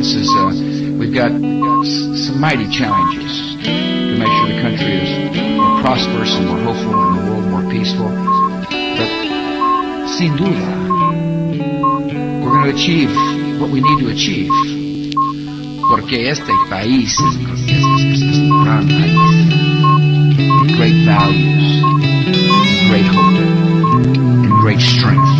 This is, uh, we've got s- some mighty challenges to make sure the country is more prosperous and more hopeful and the world more peaceful. But sin duda, we're going to achieve what we need to achieve. Porque este país values, great hope, and great strength.